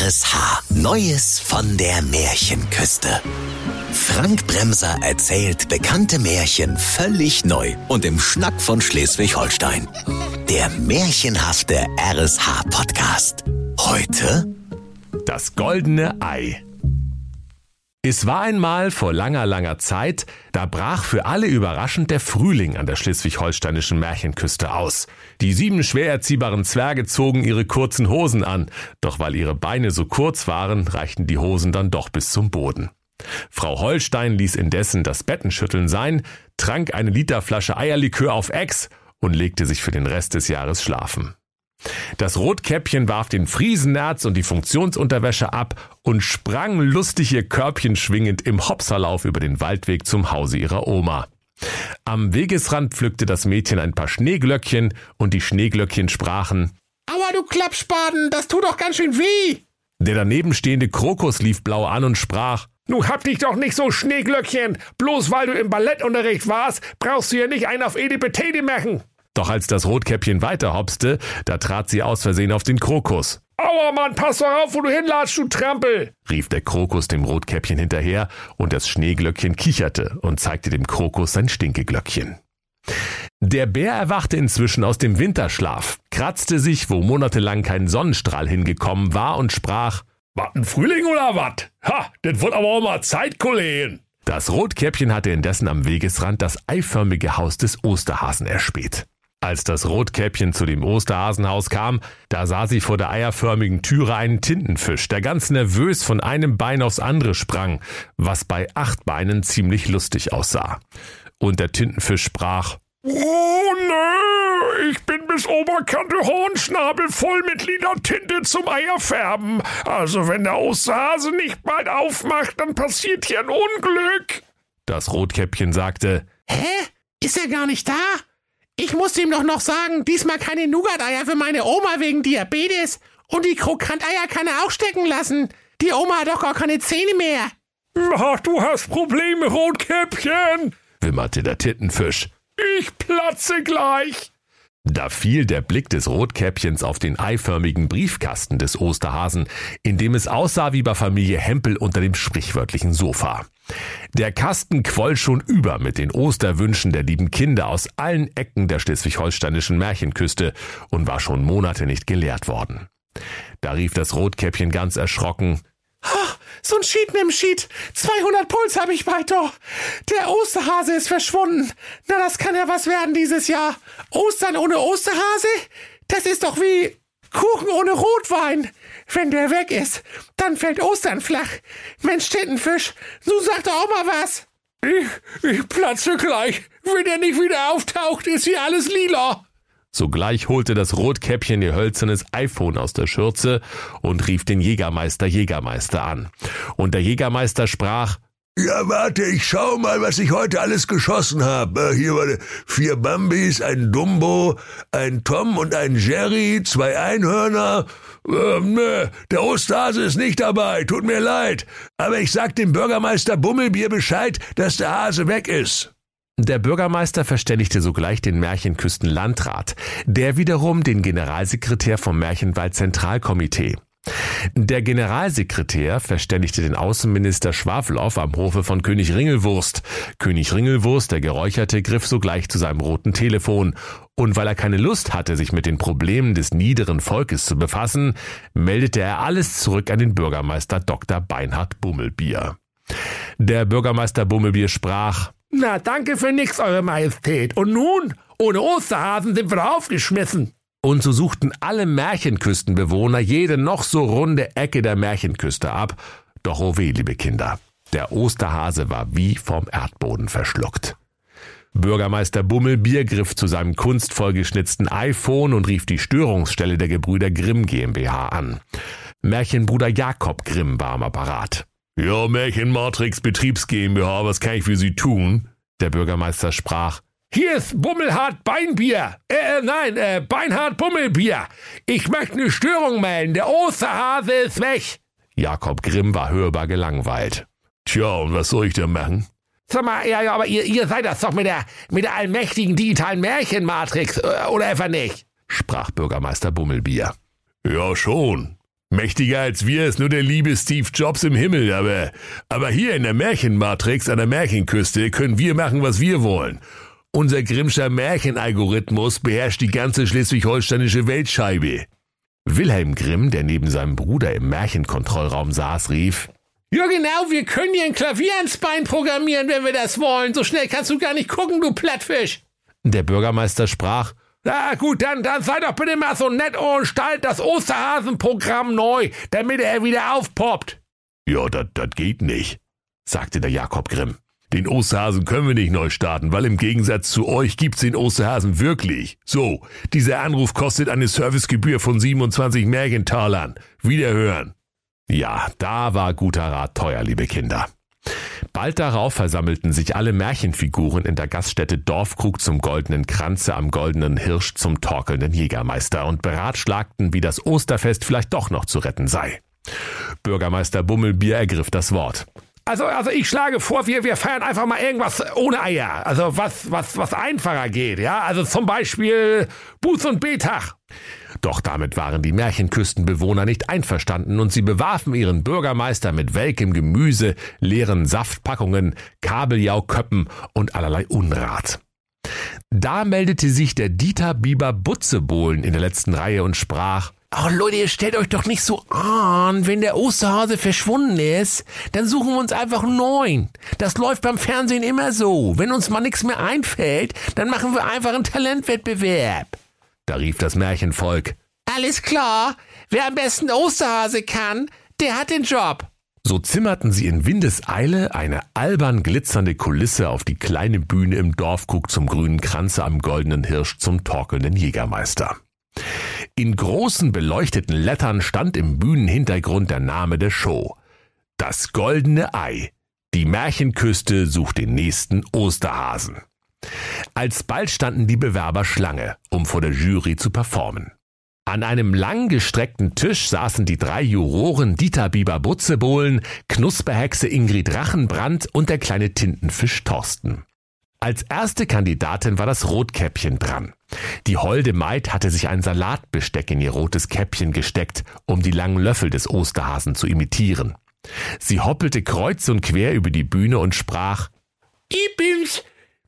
RSH. Neues von der Märchenküste. Frank Bremser erzählt bekannte Märchen völlig neu und im Schnack von Schleswig-Holstein. Der märchenhafte RSH-Podcast. Heute Das goldene Ei. Es war einmal vor langer, langer Zeit, da brach für alle überraschend der Frühling an der schleswig-holsteinischen Märchenküste aus. Die sieben schwer erziehbaren Zwerge zogen ihre kurzen Hosen an, doch weil ihre Beine so kurz waren, reichten die Hosen dann doch bis zum Boden. Frau Holstein ließ indessen das Bettenschütteln sein, trank eine Literflasche Eierlikör auf Ex und legte sich für den Rest des Jahres schlafen. Das Rotkäppchen warf den Friesenerz und die Funktionsunterwäsche ab und sprang lustig ihr Körbchen schwingend im Hopserlauf über den Waldweg zum Hause ihrer Oma. Am Wegesrand pflückte das Mädchen ein paar Schneeglöckchen und die Schneeglöckchen sprachen Aua, du Klappspaten, das tut doch ganz schön weh. Der daneben stehende Krokus lief blau an und sprach Nu hab dich doch nicht so Schneeglöckchen. Bloß weil du im Ballettunterricht warst, brauchst du ja nicht einen auf Edipetede machen. Doch als das Rotkäppchen weiterhopste, da trat sie aus Versehen auf den Krokus. Aua, Mann, pass doch auf, wo du hinlatschst, du Trampel. rief der Krokus dem Rotkäppchen hinterher, und das Schneeglöckchen kicherte und zeigte dem Krokus sein Stinkeglöckchen. Der Bär erwachte inzwischen aus dem Winterschlaf, kratzte sich, wo monatelang kein Sonnenstrahl hingekommen war, und sprach Wat, ein Frühling oder wat? Ha, das wird aber auch mal Zeit, Kollegen. Das Rotkäppchen hatte indessen am Wegesrand das eiförmige Haus des Osterhasen erspäht. Als das Rotkäppchen zu dem Osterhasenhaus kam, da sah sie vor der eierförmigen Türe einen Tintenfisch, der ganz nervös von einem Bein aufs andere sprang, was bei acht Beinen ziemlich lustig aussah. Und der Tintenfisch sprach, Oh nö, ich bin bis Oberkante Hornschnabel voll mit lila Tinte zum Eierfärben. Also wenn der Osterhase nicht bald aufmacht, dann passiert hier ein Unglück. Das Rotkäppchen sagte, Hä? Ist er gar nicht da? Ich musste ihm doch noch sagen, diesmal keine Nougat-Eier für meine Oma wegen Diabetes. Und die Krokanteier kann er auch stecken lassen. Die Oma hat doch gar keine Zähne mehr. Ach, du hast Probleme, Rotkäppchen. wimmerte der Tintenfisch. Ich platze gleich. Da fiel der Blick des Rotkäppchens auf den eiförmigen Briefkasten des Osterhasen, in dem es aussah wie bei Familie Hempel unter dem sprichwörtlichen Sofa. Der Kasten quoll schon über mit den Osterwünschen der lieben Kinder aus allen Ecken der schleswig-holsteinischen Märchenküste und war schon Monate nicht geleert worden. Da rief das Rotkäppchen ganz erschrocken, Ach, so ein Sheet mit dem Sheet. 200 Puls habe ich bald doch. Der Osterhase ist verschwunden. Na, das kann ja was werden dieses Jahr. Ostern ohne Osterhase? Das ist doch wie Kuchen ohne Rotwein. Wenn der weg ist, dann fällt Ostern flach. Mensch, Tintenfisch, du sag doch auch mal was. Ich, ich platze gleich. Wenn er nicht wieder auftaucht, ist hier alles lila. Sogleich holte das Rotkäppchen ihr hölzernes iPhone aus der Schürze und rief den Jägermeister Jägermeister an. Und der Jägermeister sprach, Ja, warte, ich schau mal, was ich heute alles geschossen habe. Äh, Hier waren vier Bambis, ein Dumbo, ein Tom und ein Jerry, zwei Einhörner. Ähm, nö, der Osterhase ist nicht dabei, tut mir leid. Aber ich sag dem Bürgermeister Bummelbier Bescheid, dass der Hase weg ist. Der Bürgermeister verständigte sogleich den Märchenküstenlandrat, der wiederum den Generalsekretär vom Märchenwald Zentralkomitee. Der Generalsekretär verständigte den Außenminister Schwafelow am Hofe von König Ringelwurst. König Ringelwurst, der Geräucherte, griff sogleich zu seinem roten Telefon. Und weil er keine Lust hatte, sich mit den Problemen des niederen Volkes zu befassen, meldete er alles zurück an den Bürgermeister Dr. Beinhard Bummelbier. Der Bürgermeister Bummelbier sprach, Na, danke für nix, Eure Majestät. Und nun? Ohne Osterhasen sind wir aufgeschmissen. Und so suchten alle Märchenküstenbewohner jede noch so runde Ecke der Märchenküste ab. Doch oh weh, liebe Kinder, der Osterhase war wie vom Erdboden verschluckt. Bürgermeister Bummelbier griff zu seinem kunstvoll geschnitzten iPhone und rief die Störungsstelle der Gebrüder Grimm GmbH an. Märchenbruder Jakob Grimm war am Apparat. Ja, Märchenmatrix Betriebs GmbH, was kann ich für Sie tun? Der Bürgermeister sprach. Hier ist Bummelhart Beinbier. Äh, äh, nein, äh, Beinhard Bummelbier. Ich möchte eine Störung melden. Der Osterhase ist weg. Jakob Grimm war hörbar gelangweilt. Tja, und was soll ich denn machen? Sag mal, ja, ja, aber ihr, ihr seid das doch mit der, mit der allmächtigen digitalen Märchenmatrix, äh, oder etwa nicht? sprach Bürgermeister Bummelbier. Ja, schon. Mächtiger als wir ist nur der liebe Steve Jobs im Himmel, aber, aber hier in der Märchenmatrix an der Märchenküste können wir machen, was wir wollen. Unser Grimmscher Märchenalgorithmus beherrscht die ganze schleswig-holsteinische Weltscheibe. Wilhelm Grimm, der neben seinem Bruder im Märchenkontrollraum saß, rief, ja, genau, wir können dir ein Klavier ans Bein programmieren, wenn wir das wollen. So schnell kannst du gar nicht gucken, du Plattfisch. Der Bürgermeister sprach, na gut, dann, dann sei doch bitte mal so nett und stalt das Osterhasenprogramm neu, damit er wieder aufpoppt. Ja, das geht nicht, sagte der Jakob Grimm. Den Osterhasen können wir nicht neu starten, weil im Gegensatz zu euch gibt's den Osterhasen wirklich. So, dieser Anruf kostet eine Servicegebühr von 27 Märchentalern. Wiederhören. Ja, da war guter Rat teuer, liebe Kinder. Bald darauf versammelten sich alle Märchenfiguren in der Gaststätte Dorfkrug zum goldenen Kranze am goldenen Hirsch zum torkelnden Jägermeister und beratschlagten, wie das Osterfest vielleicht doch noch zu retten sei. Bürgermeister Bummelbier ergriff das Wort. Also, also ich schlage vor, wir, wir feiern einfach mal irgendwas ohne Eier. Also was, was, was einfacher geht, ja? Also zum Beispiel Buß- und Betag. Doch damit waren die Märchenküstenbewohner nicht einverstanden und sie bewarfen ihren Bürgermeister mit welkem Gemüse, leeren Saftpackungen, Kabeljauköppen und allerlei Unrat. Da meldete sich der Dieter Bieber Butzebohlen in der letzten Reihe und sprach, Oh Leute, ihr stellt euch doch nicht so an. Wenn der Osterhase verschwunden ist, dann suchen wir uns einfach einen neuen. Das läuft beim Fernsehen immer so. Wenn uns mal nichts mehr einfällt, dann machen wir einfach einen Talentwettbewerb. Da rief das Märchenvolk. Alles klar. Wer am besten Osterhase kann, der hat den Job. So zimmerten sie in Windeseile eine albern glitzernde Kulisse auf die kleine Bühne im Dorfkrug zum grünen Kranze am goldenen Hirsch zum torkelnden Jägermeister. In großen beleuchteten Lettern stand im Bühnenhintergrund der Name der Show. Das goldene Ei. Die Märchenküste sucht den nächsten Osterhasen. Alsbald standen die Bewerber Schlange, um vor der Jury zu performen. An einem langgestreckten Tisch saßen die drei Juroren Dieter Bieber Butzebohlen, Knusperhexe Ingrid Rachenbrand und der kleine Tintenfisch Thorsten. Als erste Kandidatin war das Rotkäppchen dran. Die holde Maid hatte sich ein Salatbesteck in ihr rotes Käppchen gesteckt, um die langen Löffel des Osterhasen zu imitieren. Sie hoppelte kreuz und quer über die Bühne und sprach Ich bin's,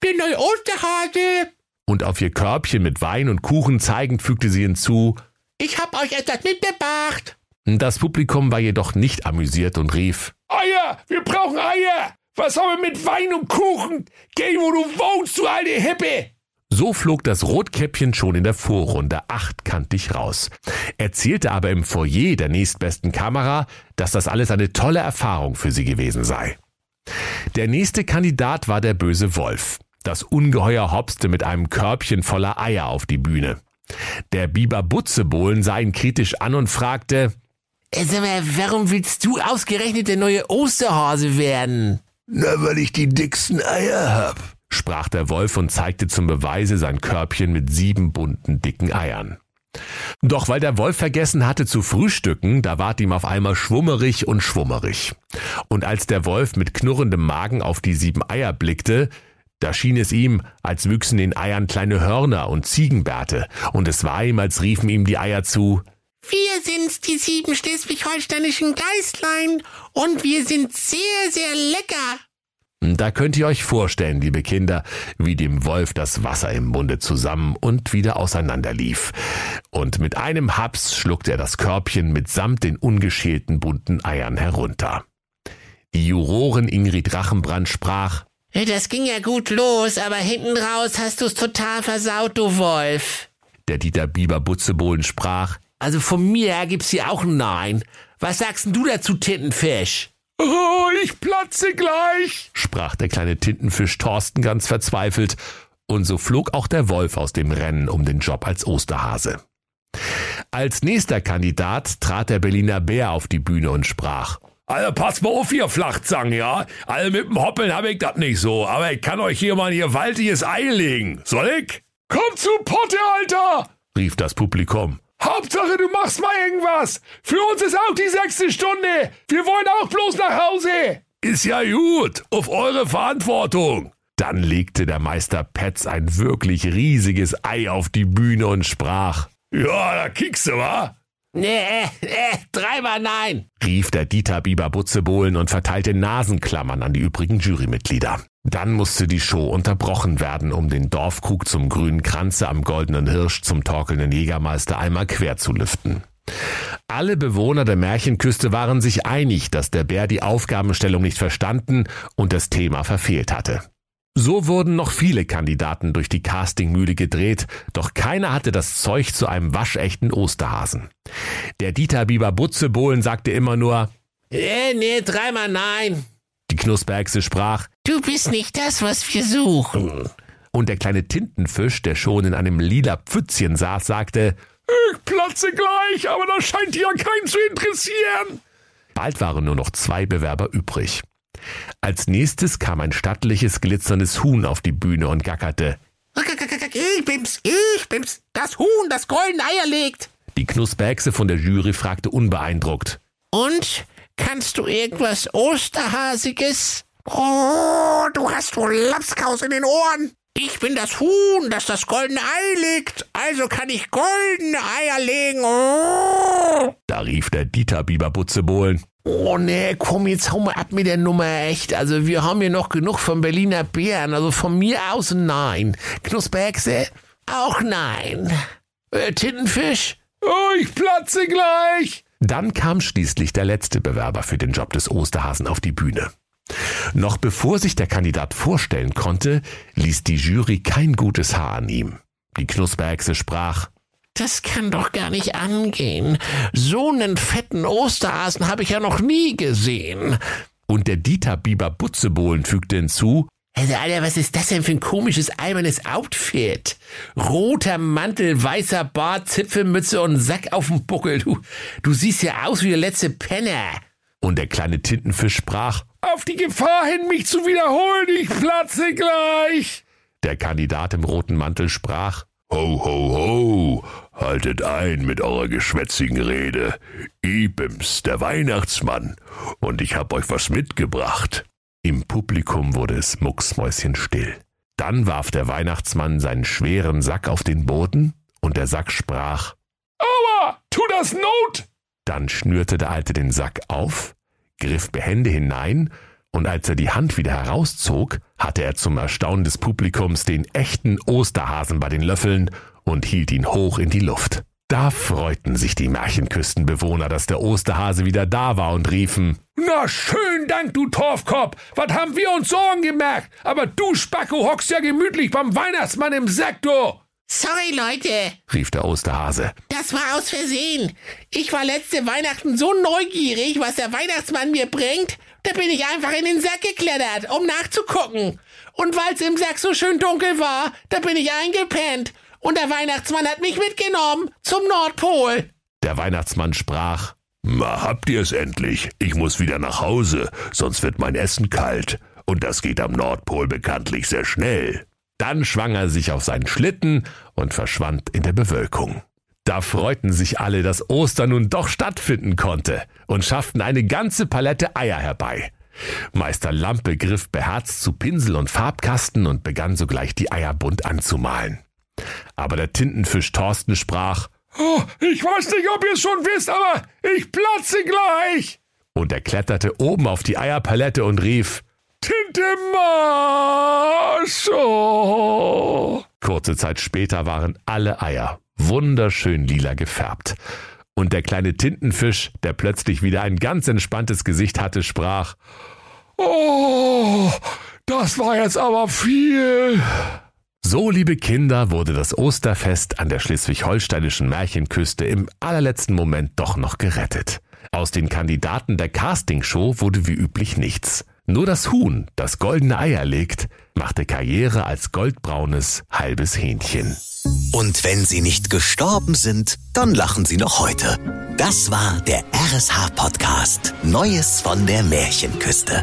bin neue Osterhase. Und auf ihr Körbchen mit Wein und Kuchen zeigend fügte sie hinzu Ich hab euch etwas mitgebracht. Das Publikum war jedoch nicht amüsiert und rief Eier, wir brauchen Eier. Was haben wir mit Wein und Kuchen? Geh, wo du wohnst, du alte Hippe! So flog das Rotkäppchen schon in der Vorrunde achtkantig raus, erzählte aber im Foyer der nächstbesten Kamera, dass das alles eine tolle Erfahrung für sie gewesen sei. Der nächste Kandidat war der böse Wolf. Das Ungeheuer hopste mit einem Körbchen voller Eier auf die Bühne. Der Biber Butzebohlen sah ihn kritisch an und fragte, Sag mal, warum willst du ausgerechnet der neue Osterhase werden? Na, weil ich die dicksten Eier hab, sprach der Wolf und zeigte zum Beweise sein Körbchen mit sieben bunten dicken Eiern. Doch weil der Wolf vergessen hatte zu frühstücken, da ward ihm auf einmal schwummerig und schwummerig. Und als der Wolf mit knurrendem Magen auf die sieben Eier blickte, da schien es ihm, als wüchsen in Eiern kleine Hörner und Ziegenbärte, und es war ihm, als riefen ihm die Eier zu, wir sind's, die sieben schleswig-holsteinischen Geistlein, und wir sind sehr, sehr lecker. Da könnt ihr euch vorstellen, liebe Kinder, wie dem Wolf das Wasser im Munde zusammen und wieder auseinanderlief. Und mit einem Haps schluckte er das Körbchen mitsamt den ungeschälten bunten Eiern herunter. Die Jurorin Ingrid Rachenbrand sprach, Das ging ja gut los, aber hinten raus hast du's total versaut, du Wolf. Der Dieter Bieber Butzebohlen sprach, Also von mir gibt's hier auch ein Nein. Was sagst denn du dazu, Tintenfisch? Oh, ich platze gleich, sprach der kleine Tintenfisch Thorsten ganz verzweifelt, und so flog auch der Wolf aus dem Rennen um den Job als Osterhase. Als nächster Kandidat trat der Berliner Bär auf die Bühne und sprach. Also pass mal auf, ihr Flachzangen, ja? Also mit dem Hoppeln hab ich das nicht so, aber ich kann euch hier mal ein gewaltiges Ei legen. Soll ich? Komm zu Potte, Alter! rief das Publikum. Hauptsache, du machst mal irgendwas. Für uns ist auch die sechste Stunde. Wir wollen auch bloß nach Hause. Ist ja gut. Auf eure Verantwortung. Dann legte der Meister Petz ein wirklich riesiges Ei auf die Bühne und sprach. Ja, da kickst du, wa? Nee, äh, dreimal nein, rief der Dieter Biber Butzebohlen und verteilte Nasenklammern an die übrigen Jurymitglieder. Dann musste die Show unterbrochen werden, um den Dorfkrug zum grünen Kranze am goldenen Hirsch zum torkelnden Jägermeister einmal quer zu lüften. Alle Bewohner der Märchenküste waren sich einig, dass der Bär die Aufgabenstellung nicht verstanden und das Thema verfehlt hatte. So wurden noch viele Kandidaten durch die Castingmühle gedreht, doch keiner hatte das Zeug zu einem waschechten Osterhasen. Der Dieter Biber Butzebohlen sagte immer nur, äh, nee, dreimal nein. Die Knusperchse sprach, Du bist nicht das, was wir suchen. Und der kleine Tintenfisch, der schon in einem lila Pfützchen saß, sagte, Ich platze gleich, aber das scheint ja keinen zu interessieren. Bald waren nur noch zwei Bewerber übrig. Als nächstes kam ein stattliches, glitzerndes Huhn auf die Bühne und gackerte. Ich bin's, ich bin's, das Huhn, das goldene Eier legt. Die Knusperchse von der Jury fragte unbeeindruckt. Und, kannst du irgendwas Osterhasiges? Oh, du hast wohl Lapskaus in den Ohren. Ich bin das Huhn, das das goldene Ei legt. Also kann ich goldene Eier legen. Oh. Da rief der Dieter Biber Butzebohlen. Oh nee, komm, jetzt hau mal ab mit der Nummer, echt. Also wir haben hier noch genug vom Berliner Bären. Also von mir aus nein. Knusperhexe? Auch nein. Äh, Tintenfisch? Oh, ich platze gleich. Dann kam schließlich der letzte Bewerber für den Job des Osterhasen auf die Bühne. Noch bevor sich der Kandidat vorstellen konnte, ließ die Jury kein gutes Haar an ihm. Die Knusperhexe sprach, das kann doch gar nicht angehen. So einen fetten Osterhasen habe ich ja noch nie gesehen. Und der Dieter Biber Butzebohlen fügte hinzu, also, Alter, was ist das denn für ein komisches, albernes Outfit? Roter Mantel, weißer Bart, Zipfelmütze und Sack auf dem Buckel. Du, du siehst ja aus wie der letzte Penner. Und der kleine Tintenfisch sprach, Auf die Gefahr hin, mich zu wiederholen, ich platze gleich. Der Kandidat im roten Mantel sprach, Ho, ho, ho, haltet ein mit eurer geschwätzigen Rede. Ibims, der Weihnachtsmann, und ich hab euch was mitgebracht. Im Publikum wurde es mucksmäuschenstill. Dann warf der Weihnachtsmann seinen schweren Sack auf den Boden und der Sack sprach, Aua, tu das Not! Dann schnürte der Alte den Sack auf, griff behende hinein und als er die Hand wieder herauszog, hatte er zum Erstaunen des Publikums den echten Osterhasen bei den Löffeln und hielt ihn hoch in die Luft. Da freuten sich die Märchenküstenbewohner, dass der Osterhase wieder da war und riefen, Na schön Dank, du Torfkopf, was haben wir uns Sorgen gemerkt? Aber du Spacko hockst ja gemütlich beim Weihnachtsmann im Sektor. Sorry, Leute, rief der Osterhase. Das war aus Versehen. Ich war letzte Weihnachten so neugierig, was der Weihnachtsmann mir bringt, da bin ich einfach in den Sack geklettert, um nachzugucken. Und weil's im Sack so schön dunkel war, da bin ich eingepennt. Und der Weihnachtsmann hat mich mitgenommen zum Nordpol. Der Weihnachtsmann sprach, Na, habt ihr's endlich. Ich muss wieder nach Hause, sonst wird mein Essen kalt. Und das geht am Nordpol bekanntlich sehr schnell. Dann schwang er sich auf seinen Schlitten und verschwand in der Bewölkung. Da freuten sich alle, dass Ostern nun doch stattfinden konnte und schafften eine ganze Palette Eier herbei. Meister Lampe griff beherzt zu Pinsel und Farbkasten und begann sogleich die Eier bunt anzumalen. Aber der Tintenfisch Thorsten sprach, oh, ich weiß nicht, ob ihr es schon wisst, aber ich platze gleich. Und er kletterte oben auf die Eierpalette und rief, Tinte Marso. Kurze Zeit später waren alle Eier wunderschön lila gefärbt. Und der kleine Tintenfisch, der plötzlich wieder ein ganz entspanntes Gesicht hatte, sprach, Oh, das war jetzt aber viel. So, liebe Kinder, wurde das Osterfest an der schleswig-holsteinischen Märchenküste im allerletzten Moment doch noch gerettet. Aus den Kandidaten der Castingshow wurde wie üblich nichts. Nur das Huhn, das goldene Eier legt, machte Karriere als goldbraunes halbes Hähnchen. Und wenn sie nicht gestorben sind, dann lachen sie noch heute. Das war der RSH-Podcast Neues von der Märchenküste.